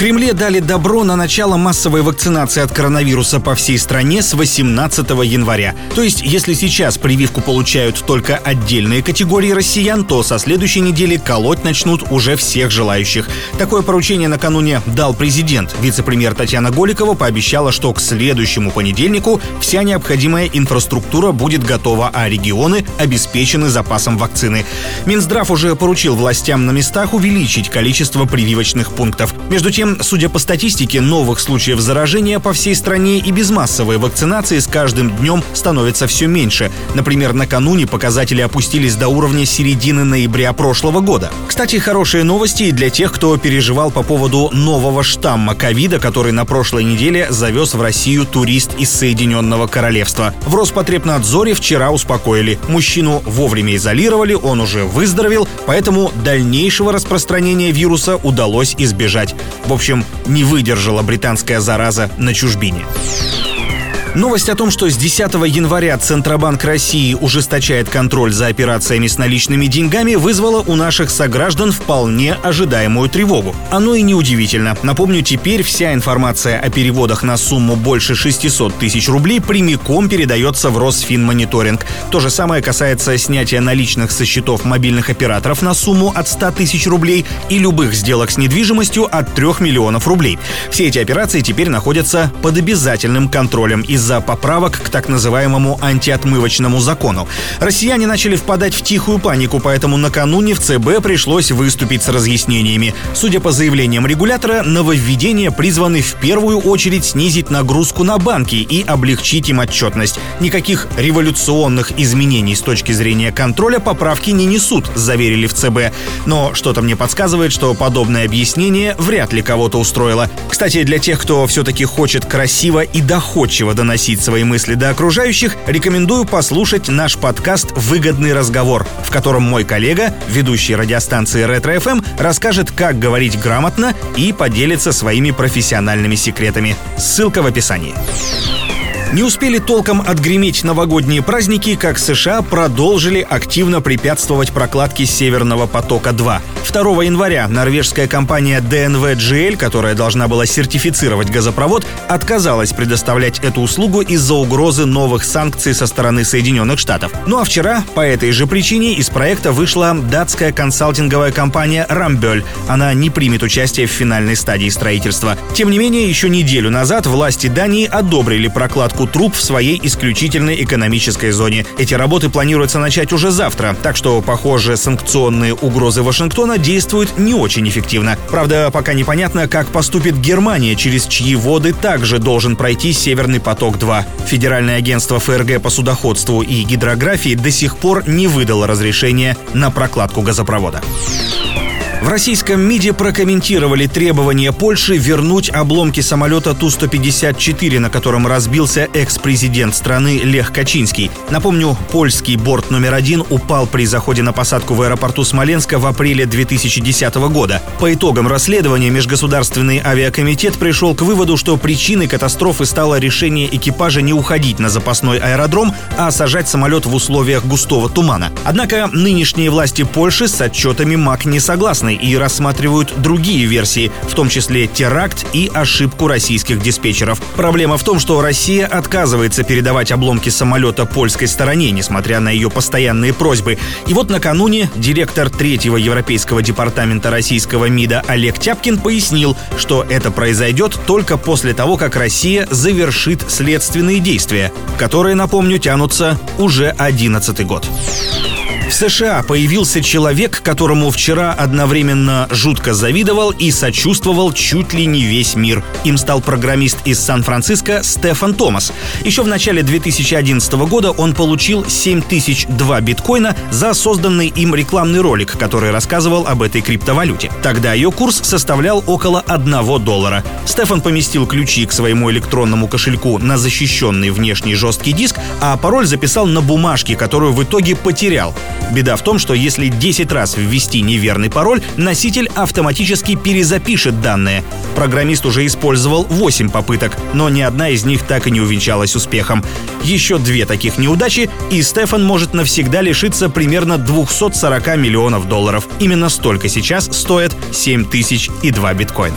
Кремле дали добро на начало массовой вакцинации от коронавируса по всей стране с 18 января. То есть, если сейчас прививку получают только отдельные категории россиян, то со следующей недели колоть начнут уже всех желающих. Такое поручение накануне дал президент. Вице-премьер Татьяна Голикова пообещала, что к следующему понедельнику вся необходимая инфраструктура будет готова, а регионы обеспечены запасом вакцины. Минздрав уже поручил властям на местах увеличить количество прививочных пунктов. Между тем, судя по статистике, новых случаев заражения по всей стране и без массовой вакцинации с каждым днем становится все меньше. Например, накануне показатели опустились до уровня середины ноября прошлого года. Кстати, хорошие новости и для тех, кто переживал по поводу нового штамма ковида, который на прошлой неделе завез в Россию турист из Соединенного Королевства. В Роспотребнадзоре вчера успокоили. Мужчину вовремя изолировали, он уже выздоровел, поэтому дальнейшего распространения вируса удалось избежать. В общем, не выдержала британская зараза на чужбине. Новость о том, что с 10 января Центробанк России ужесточает контроль за операциями с наличными деньгами, вызвала у наших сограждан вполне ожидаемую тревогу. Оно и неудивительно. Напомню, теперь вся информация о переводах на сумму больше 600 тысяч рублей прямиком передается в Росфинмониторинг. То же самое касается снятия наличных со счетов мобильных операторов на сумму от 100 тысяч рублей и любых сделок с недвижимостью от 3 миллионов рублей. Все эти операции теперь находятся под обязательным контролем из из-за поправок к так называемому антиотмывочному закону. Россияне начали впадать в тихую панику, поэтому накануне в ЦБ пришлось выступить с разъяснениями. Судя по заявлениям регулятора, нововведения призваны в первую очередь снизить нагрузку на банки и облегчить им отчетность. Никаких революционных изменений с точки зрения контроля поправки не несут, заверили в ЦБ. Но что-то мне подсказывает, что подобное объяснение вряд ли кого-то устроило. Кстати, для тех, кто все-таки хочет красиво и доходчиво доносить доносить свои мысли до окружающих, рекомендую послушать наш подкаст «Выгодный разговор», в котором мой коллега, ведущий радиостанции Ретро ФМ, расскажет, как говорить грамотно и поделится своими профессиональными секретами. Ссылка в описании. Не успели толком отгреметь новогодние праздники, как США продолжили активно препятствовать прокладке Северного потока-2. 2 января норвежская компания DNV GL, которая должна была сертифицировать газопровод, отказалась предоставлять эту услугу из-за угрозы новых санкций со стороны Соединенных Штатов. Ну а вчера по этой же причине из проекта вышла датская консалтинговая компания Рамбель. Она не примет участие в финальной стадии строительства. Тем не менее, еще неделю назад власти Дании одобрили прокладку посадку труб в своей исключительной экономической зоне. Эти работы планируется начать уже завтра, так что, похоже, санкционные угрозы Вашингтона действуют не очень эффективно. Правда, пока непонятно, как поступит Германия, через чьи воды также должен пройти Северный поток-2. Федеральное агентство ФРГ по судоходству и гидрографии до сих пор не выдало разрешения на прокладку газопровода. В российском МИДе прокомментировали требование Польши вернуть обломки самолета Ту-154, на котором разбился экс-президент страны Лех Качинский. Напомню, польский борт номер один упал при заходе на посадку в аэропорту Смоленска в апреле 2010 года. По итогам расследования Межгосударственный авиакомитет пришел к выводу, что причиной катастрофы стало решение экипажа не уходить на запасной аэродром, а сажать самолет в условиях густого тумана. Однако нынешние власти Польши с отчетами МАК не согласны стороны и рассматривают другие версии, в том числе теракт и ошибку российских диспетчеров. Проблема в том, что Россия отказывается передавать обломки самолета польской стороне, несмотря на ее постоянные просьбы. И вот накануне директор третьего европейского департамента российского МИДа Олег Тяпкин пояснил, что это произойдет только после того, как Россия завершит следственные действия, которые, напомню, тянутся уже 11 год. В США появился человек, которому вчера одновременно жутко завидовал и сочувствовал чуть ли не весь мир. Им стал программист из Сан-Франциско Стефан Томас. Еще в начале 2011 года он получил 7002 биткоина за созданный им рекламный ролик, который рассказывал об этой криптовалюте. Тогда ее курс составлял около 1 доллара. Стефан поместил ключи к своему электронному кошельку на защищенный внешний жесткий диск, а пароль записал на бумажке, которую в итоге потерял. Беда в том, что если 10 раз ввести неверный пароль, носитель автоматически перезапишет данные. Программист уже использовал 8 попыток, но ни одна из них так и не увенчалась успехом. Еще две таких неудачи, и Стефан может навсегда лишиться примерно 240 миллионов долларов. Именно столько сейчас стоит 7 тысяч и 2 биткоина.